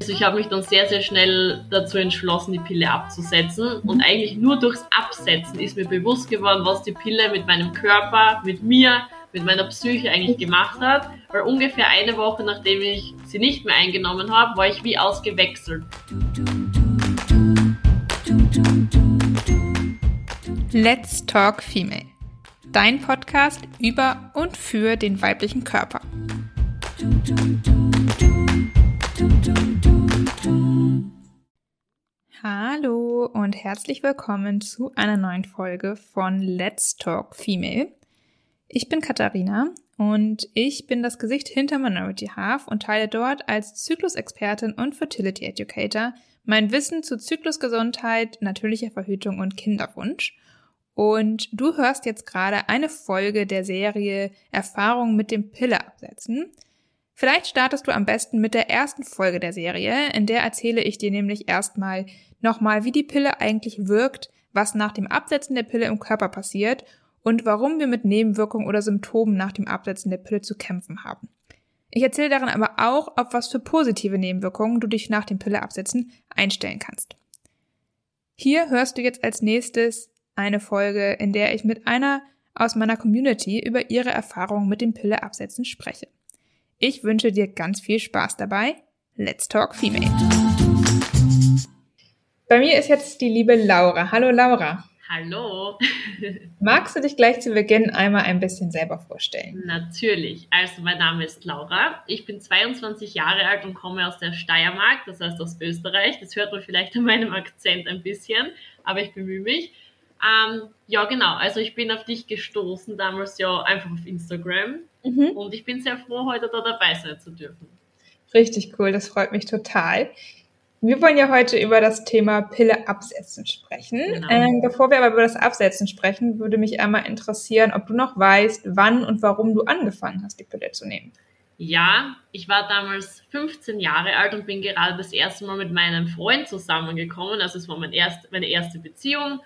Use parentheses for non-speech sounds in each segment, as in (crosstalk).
Also ich habe mich dann sehr, sehr schnell dazu entschlossen, die Pille abzusetzen. Und eigentlich nur durchs Absetzen ist mir bewusst geworden, was die Pille mit meinem Körper, mit mir, mit meiner Psyche eigentlich gemacht hat. Weil ungefähr eine Woche nachdem ich sie nicht mehr eingenommen habe, war ich wie ausgewechselt. Let's Talk Female. Dein Podcast über und für den weiblichen Körper. Hallo und herzlich willkommen zu einer neuen Folge von Let's Talk Female. Ich bin Katharina und ich bin das Gesicht hinter Minority Half und teile dort als Zyklusexpertin und Fertility Educator mein Wissen zu Zyklusgesundheit, natürlicher Verhütung und Kinderwunsch. Und du hörst jetzt gerade eine Folge der Serie Erfahrungen mit dem Pille absetzen. Vielleicht startest du am besten mit der ersten Folge der Serie, in der erzähle ich dir nämlich erstmal nochmal, wie die Pille eigentlich wirkt, was nach dem Absetzen der Pille im Körper passiert und warum wir mit Nebenwirkungen oder Symptomen nach dem Absetzen der Pille zu kämpfen haben. Ich erzähle darin aber auch, auf was für positive Nebenwirkungen du dich nach dem Pilleabsetzen einstellen kannst. Hier hörst du jetzt als nächstes eine Folge, in der ich mit einer aus meiner Community über ihre Erfahrungen mit dem Pilleabsetzen spreche. Ich wünsche dir ganz viel Spaß dabei. Let's Talk Female. Bei mir ist jetzt die liebe Laura. Hallo Laura. Hallo. (laughs) Magst du dich gleich zu Beginn einmal ein bisschen selber vorstellen? Natürlich. Also mein Name ist Laura. Ich bin 22 Jahre alt und komme aus der Steiermark, das heißt aus Österreich. Das hört man vielleicht an meinem Akzent ein bisschen, aber ich bemühe mich. Ähm, ja, genau. Also ich bin auf dich gestoßen damals ja einfach auf Instagram Mhm. Und ich bin sehr froh, heute da dabei sein zu dürfen. Richtig cool, das freut mich total. Wir wollen ja heute über das Thema Pille absetzen sprechen. Genau. Ähm, bevor wir aber über das Absetzen sprechen, würde mich einmal interessieren, ob du noch weißt, wann und warum du angefangen hast, die Pille zu nehmen. Ja, ich war damals 15 Jahre alt und bin gerade das erste Mal mit meinem Freund zusammengekommen. Also es war mein erst, meine erste Beziehung.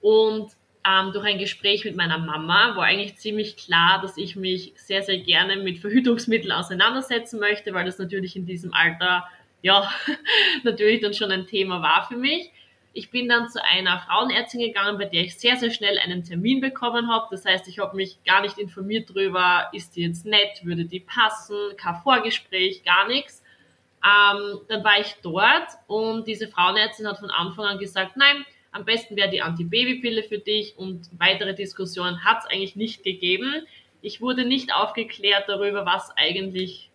Und ähm, durch ein Gespräch mit meiner Mama war eigentlich ziemlich klar, dass ich mich sehr, sehr gerne mit Verhütungsmitteln auseinandersetzen möchte, weil das natürlich in diesem Alter, ja, (laughs) natürlich dann schon ein Thema war für mich. Ich bin dann zu einer Frauenärztin gegangen, bei der ich sehr, sehr schnell einen Termin bekommen habe. Das heißt, ich habe mich gar nicht informiert darüber, ist die jetzt nett, würde die passen, kein Vorgespräch, gar nichts. Ähm, dann war ich dort und diese Frauenärztin hat von Anfang an gesagt, nein, am besten wäre die Antibabypille für dich und weitere Diskussionen hat es eigentlich nicht gegeben. Ich wurde nicht aufgeklärt darüber, was eigentlich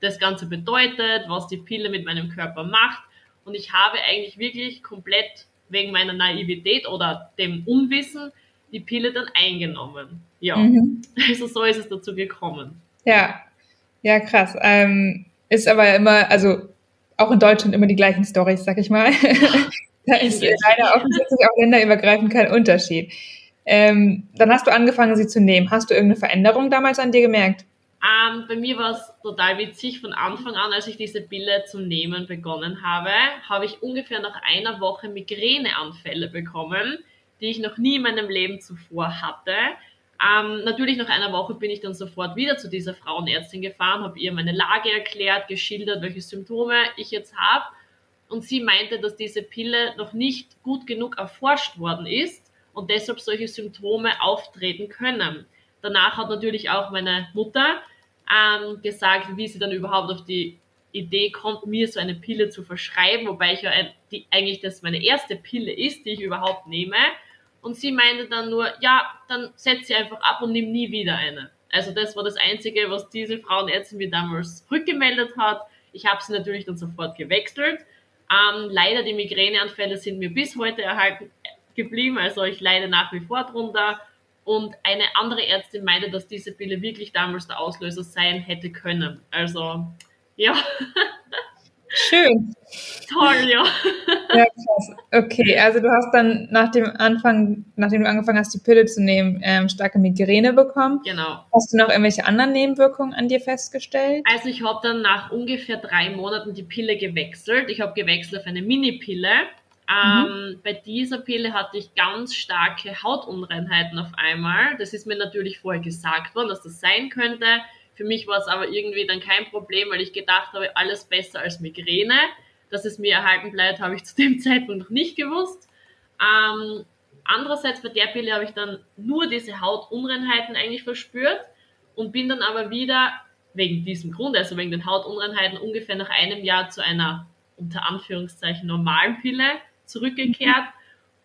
das Ganze bedeutet, was die Pille mit meinem Körper macht. Und ich habe eigentlich wirklich komplett wegen meiner Naivität oder dem Unwissen die Pille dann eingenommen. Ja, mhm. also so ist es dazu gekommen. Ja, ja, krass. Ähm, ist aber immer, also auch in Deutschland immer die gleichen Storys, sag ich mal. (laughs) Da ist leider offensichtlich auch länderübergreifend kein Unterschied. Ähm, dann hast du angefangen, sie zu nehmen. Hast du irgendeine Veränderung damals an dir gemerkt? Ähm, bei mir war es total witzig. Von Anfang an, als ich diese Pille zu nehmen begonnen habe, habe ich ungefähr nach einer Woche Migräneanfälle bekommen, die ich noch nie in meinem Leben zuvor hatte. Ähm, natürlich nach einer Woche bin ich dann sofort wieder zu dieser Frauenärztin gefahren, habe ihr meine Lage erklärt, geschildert, welche Symptome ich jetzt habe und sie meinte, dass diese Pille noch nicht gut genug erforscht worden ist und deshalb solche Symptome auftreten können. Danach hat natürlich auch meine Mutter ähm, gesagt, wie sie dann überhaupt auf die Idee kommt, mir so eine Pille zu verschreiben, wobei ich ja die, eigentlich das meine erste Pille ist, die ich überhaupt nehme. Und sie meinte dann nur, ja, dann setz sie einfach ab und nimm nie wieder eine. Also das war das Einzige, was diese Frauenärztin mir damals rückgemeldet hat. Ich habe sie natürlich dann sofort gewechselt ähm, leider die Migräneanfälle sind mir bis heute erhalten geblieben, also ich leide nach wie vor drunter. Und eine andere Ärztin meinte, dass diese Pille wirklich damals der Auslöser sein hätte können. Also, ja. (laughs) Schön. Toll, ja. ja krass. Okay, also du hast dann nach dem Anfang, nachdem du angefangen hast, die Pille zu nehmen, ähm, starke Migräne bekommen. Genau. Hast du noch irgendwelche anderen Nebenwirkungen an dir festgestellt? Also ich habe dann nach ungefähr drei Monaten die Pille gewechselt. Ich habe gewechselt auf eine Mini-Pille. Ähm, mhm. Bei dieser Pille hatte ich ganz starke Hautunreinheiten auf einmal. Das ist mir natürlich vorher gesagt worden, dass das sein könnte. Für mich war es aber irgendwie dann kein Problem, weil ich gedacht habe, alles besser als Migräne. Dass es mir erhalten bleibt, habe ich zu dem (laughs) Zeitpunkt noch nicht gewusst. Ähm, andererseits bei der Pille habe ich dann nur diese Hautunreinheiten eigentlich verspürt und bin dann aber wieder wegen diesem Grund, also wegen den Hautunreinheiten, ungefähr nach einem Jahr zu einer unter Anführungszeichen normalen Pille zurückgekehrt.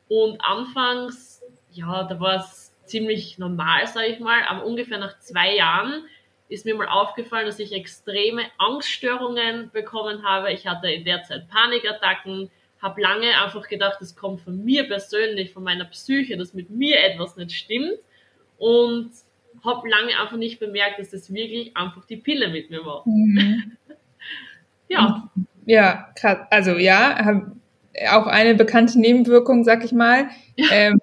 Und anfangs, ja, da war es ziemlich normal, sage ich mal, aber ungefähr nach zwei Jahren ist mir mal aufgefallen, dass ich extreme Angststörungen bekommen habe. Ich hatte in der Zeit Panikattacken, habe lange einfach gedacht, das kommt von mir persönlich, von meiner Psyche, dass mit mir etwas nicht stimmt. Und habe lange einfach nicht bemerkt, dass das wirklich einfach die Pille mit mir war. Mhm. (laughs) ja. Ja, krass. Also ja, auch eine bekannte Nebenwirkung, sag ich mal. Ähm,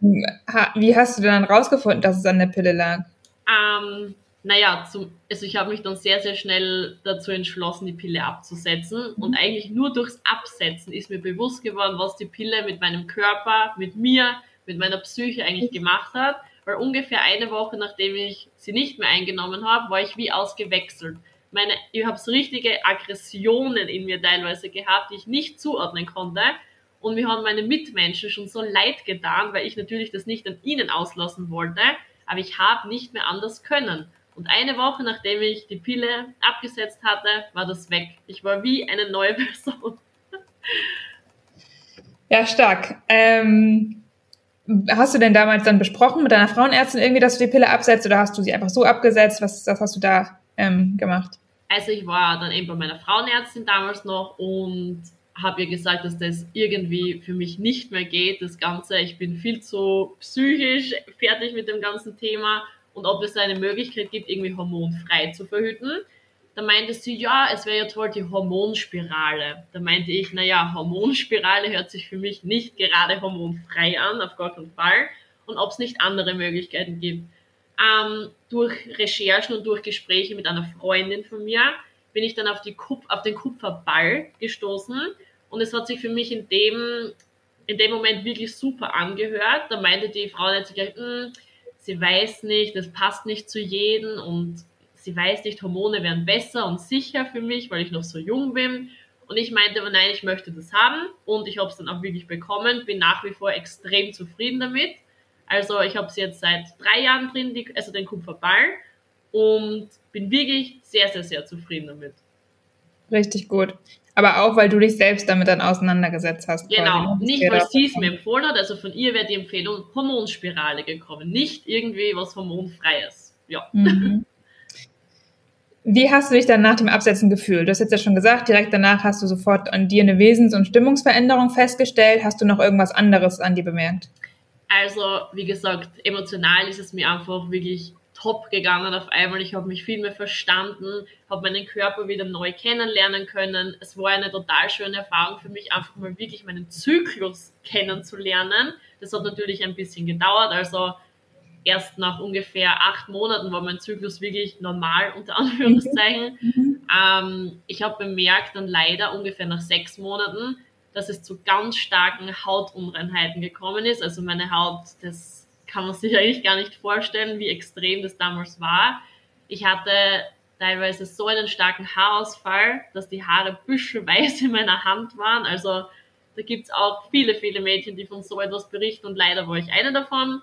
ha, wie hast du dann rausgefunden, dass es an der Pille lag? Ähm, naja, zum, also ich habe mich dann sehr, sehr schnell dazu entschlossen, die Pille abzusetzen. Mhm. Und eigentlich nur durchs Absetzen ist mir bewusst geworden, was die Pille mit meinem Körper, mit mir, mit meiner Psyche eigentlich gemacht hat. Weil ungefähr eine Woche nachdem ich sie nicht mehr eingenommen habe, war ich wie ausgewechselt. Meine, ich habe so richtige Aggressionen in mir teilweise gehabt, die ich nicht zuordnen konnte. Und mir haben meine Mitmenschen schon so leid getan, weil ich natürlich das nicht an ihnen auslassen wollte. Aber ich habe nicht mehr anders können. Und eine Woche nachdem ich die Pille abgesetzt hatte, war das weg. Ich war wie eine neue (laughs) Person. Ja, stark. Ähm, hast du denn damals dann besprochen mit deiner Frauenärztin irgendwie, dass du die Pille absetzt oder hast du sie einfach so abgesetzt? Was, was hast du da ähm, gemacht? Also ich war dann eben bei meiner Frauenärztin damals noch und habe ihr gesagt, dass das irgendwie für mich nicht mehr geht, das Ganze. Ich bin viel zu psychisch fertig mit dem ganzen Thema und ob es eine Möglichkeit gibt, irgendwie hormonfrei zu verhüten. Da meinte sie, ja, es wäre ja toll, die Hormonspirale. Da meinte ich, naja, Hormonspirale hört sich für mich nicht gerade hormonfrei an, auf gar keinen Fall. Und ob es nicht andere Möglichkeiten gibt. Ähm, durch Recherchen und durch Gespräche mit einer Freundin von mir bin ich dann auf, die Kup auf den Kupferball gestoßen. Und es hat sich für mich in dem, in dem Moment wirklich super angehört. Da meinte die Frau jetzt gleich, hm, sie weiß nicht, das passt nicht zu jedem und sie weiß nicht, Hormone wären besser und sicher für mich, weil ich noch so jung bin. Und ich meinte aber nein, ich möchte das haben und ich habe es dann auch wirklich bekommen, bin nach wie vor extrem zufrieden damit. Also ich habe es jetzt seit drei Jahren drin, die, also den Kupferball und bin wirklich sehr, sehr, sehr zufrieden damit. Richtig gut. Aber auch, weil du dich selbst damit dann auseinandergesetzt hast. Genau, quasi. Ne? nicht weil sie es mir empfohlen hat, also von ihr wäre die Empfehlung Hormonspirale gekommen, nicht irgendwie was Hormonfreies. Ja. Mhm. Wie hast du dich dann nach dem Absetzen gefühlt? Du hast jetzt ja schon gesagt, direkt danach hast du sofort an dir eine Wesens- und Stimmungsveränderung festgestellt. Hast du noch irgendwas anderes an dir bemerkt? Also, wie gesagt, emotional ist es mir einfach wirklich top gegangen auf einmal. Ich habe mich viel mehr verstanden, habe meinen Körper wieder neu kennenlernen können. Es war eine total schöne Erfahrung für mich, einfach mal wirklich meinen Zyklus kennenzulernen. Das hat natürlich ein bisschen gedauert. Also erst nach ungefähr acht Monaten war mein Zyklus wirklich normal, unter Anführungszeichen. Mhm. Ähm, ich habe bemerkt dann leider ungefähr nach sechs Monaten, dass es zu ganz starken Hautunreinheiten gekommen ist. Also meine Haut, das kann man sich eigentlich gar nicht vorstellen, wie extrem das damals war. Ich hatte teilweise so einen starken Haarausfall, dass die Haare büschelweise in meiner Hand waren. Also da gibt's auch viele, viele Mädchen, die von so etwas berichten und leider war ich eine davon.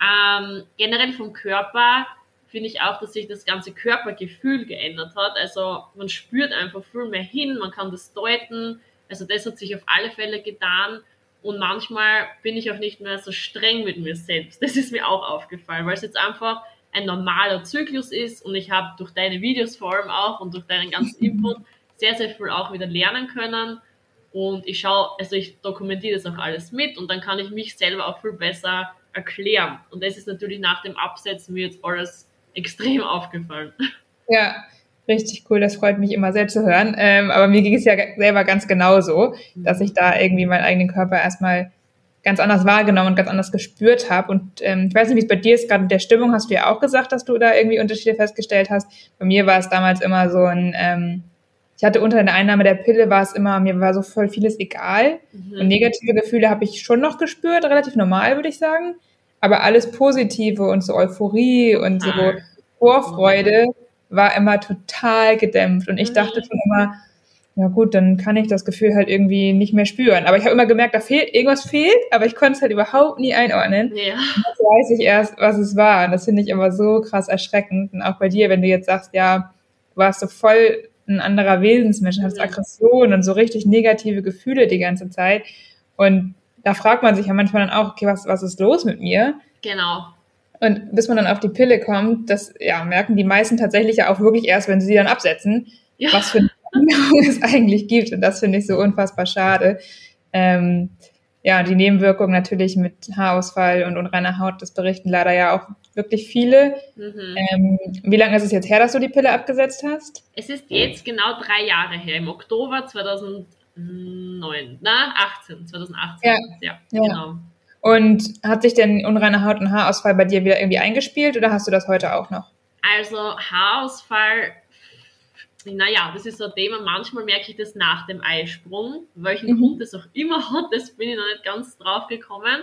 Ähm, generell vom Körper finde ich auch, dass sich das ganze Körpergefühl geändert hat. Also man spürt einfach viel mehr hin, man kann das deuten. Also das hat sich auf alle Fälle getan. Und manchmal bin ich auch nicht mehr so streng mit mir selbst. Das ist mir auch aufgefallen, weil es jetzt einfach ein normaler Zyklus ist und ich habe durch deine Videos vor allem auch und durch deinen ganzen (laughs) Input sehr, sehr viel auch wieder lernen können. Und ich schaue, also ich dokumentiere das auch alles mit und dann kann ich mich selber auch viel besser erklären. Und das ist natürlich nach dem Absetzen mir jetzt alles extrem aufgefallen. Ja, richtig cool. Das freut mich immer sehr zu hören. Ähm, aber mir ging es ja selber ganz genauso, dass ich da irgendwie meinen eigenen Körper erstmal ganz anders wahrgenommen und ganz anders gespürt habe. Und ähm, ich weiß nicht, wie es bei dir ist, gerade mit der Stimmung hast du ja auch gesagt, dass du da irgendwie Unterschiede festgestellt hast. Bei mir war es damals immer so ein, ähm, ich hatte unter der Einnahme der Pille war es immer, mir war so voll vieles egal. Mhm. Und negative Gefühle habe ich schon noch gespürt, relativ normal, würde ich sagen. Aber alles Positive und so Euphorie und so Vorfreude war immer total gedämpft. Und ich dachte schon immer, ja gut, dann kann ich das Gefühl halt irgendwie nicht mehr spüren. Aber ich habe immer gemerkt, da fehlt, irgendwas fehlt, aber ich konnte es halt überhaupt nie einordnen. Ja. Jetzt weiß ich erst, was es war. Und das finde ich immer so krass erschreckend. Und auch bei dir, wenn du jetzt sagst, ja, du warst so voll ein anderer Wesensmensch, hast Aggression und so richtig negative Gefühle die ganze Zeit. Und da fragt man sich ja manchmal dann auch, okay, was, was ist los mit mir? Genau. Und bis man dann auf die Pille kommt, das ja, merken die meisten tatsächlich ja auch wirklich erst, wenn sie sie dann absetzen, ja. was für (laughs) es eigentlich gibt. Und das finde ich so unfassbar schade. Ähm, ja, die Nebenwirkungen natürlich mit Haarausfall und unreiner Haut, das berichten leider ja auch wirklich viele. Mhm. Ähm, wie lange ist es jetzt her, dass du die Pille abgesetzt hast? Es ist jetzt genau drei Jahre her, im Oktober 2009, na, 18, 2018. Ja, ja, ja. genau. Und hat sich denn unreine Haut und Haarausfall bei dir wieder irgendwie eingespielt oder hast du das heute auch noch? Also Haarausfall naja, das ist so ein Thema, manchmal merke ich das nach dem Eisprung. Welchen mhm. Grund das auch immer hat, das bin ich noch nicht ganz drauf gekommen.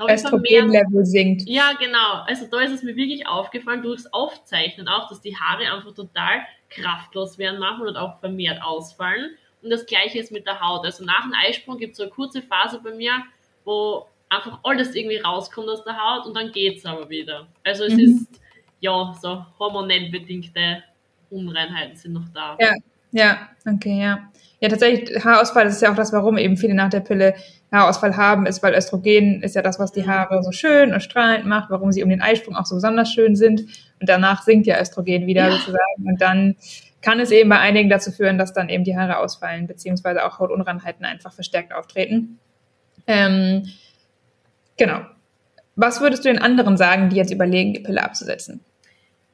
Östrogenlevel sinkt. Ja, genau. Also da ist es mir wirklich aufgefallen, durchs Aufzeichnen auch, dass die Haare einfach total kraftlos werden manchmal und auch vermehrt ausfallen. Und das gleiche ist mit der Haut. Also nach dem Eisprung gibt es so eine kurze Phase bei mir, wo einfach alles irgendwie rauskommt aus der Haut und dann geht es aber wieder. Also es mhm. ist ja so hormonell bedingte Unreinheiten sind noch da. Ja, ja, okay, ja. Ja, tatsächlich, Haarausfall, das ist ja auch das, warum eben viele nach der Pille Haarausfall haben, ist, weil Östrogen ist ja das, was die mhm. Haare so schön und strahlend macht, warum sie um den Eisprung auch so besonders schön sind. Und danach sinkt ja Östrogen wieder ja. sozusagen. Und dann kann es eben bei einigen dazu führen, dass dann eben die Haare ausfallen, beziehungsweise auch Hautunreinheiten einfach verstärkt auftreten. Ähm, genau. Was würdest du den anderen sagen, die jetzt überlegen, die Pille abzusetzen?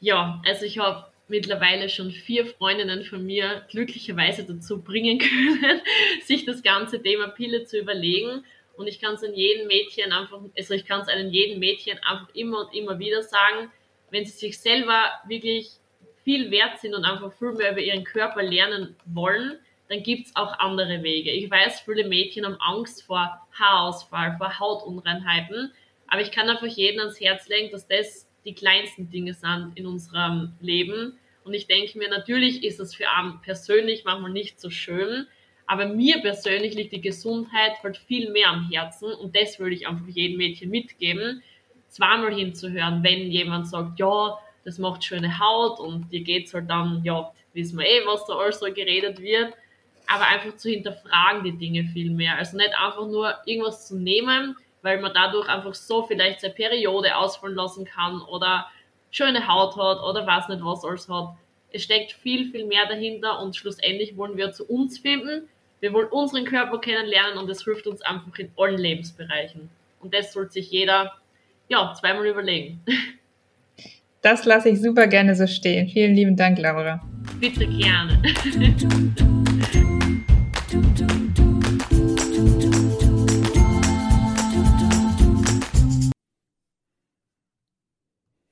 Ja, also ich habe mittlerweile schon vier Freundinnen von mir glücklicherweise dazu bringen (laughs) können, sich das ganze Thema Pille zu überlegen. Und ich kann es an jedem Mädchen einfach, also ich kann es einem jeden Mädchen einfach immer und immer wieder sagen, wenn sie sich selber wirklich viel wert sind und einfach viel mehr über ihren Körper lernen wollen, dann gibt es auch andere Wege. Ich weiß, viele Mädchen haben Angst vor Haarausfall, vor Hautunreinheiten, aber ich kann einfach jedem ans Herz legen, dass das die kleinsten Dinge sind in unserem Leben. Und ich denke mir, natürlich ist es für einen persönlich manchmal nicht so schön, aber mir persönlich liegt die Gesundheit halt viel mehr am Herzen und das würde ich einfach jedem Mädchen mitgeben, zweimal hinzuhören, wenn jemand sagt, ja, das macht schöne Haut und dir geht's halt dann, ja, wissen wir eh, was da alles so geredet wird, aber einfach zu hinterfragen die Dinge viel mehr. Also nicht einfach nur irgendwas zu nehmen, weil man dadurch einfach so vielleicht seine Periode ausfallen lassen kann oder schöne Haut hat oder weiß nicht was alles hat. Es steckt viel, viel mehr dahinter und schlussendlich wollen wir zu uns finden. Wir wollen unseren Körper kennenlernen und das hilft uns einfach in allen Lebensbereichen. Und das sollte sich jeder ja, zweimal überlegen. (laughs) Das lasse ich super gerne so stehen. Vielen lieben Dank, Laura. Bitte gerne. (laughs) don't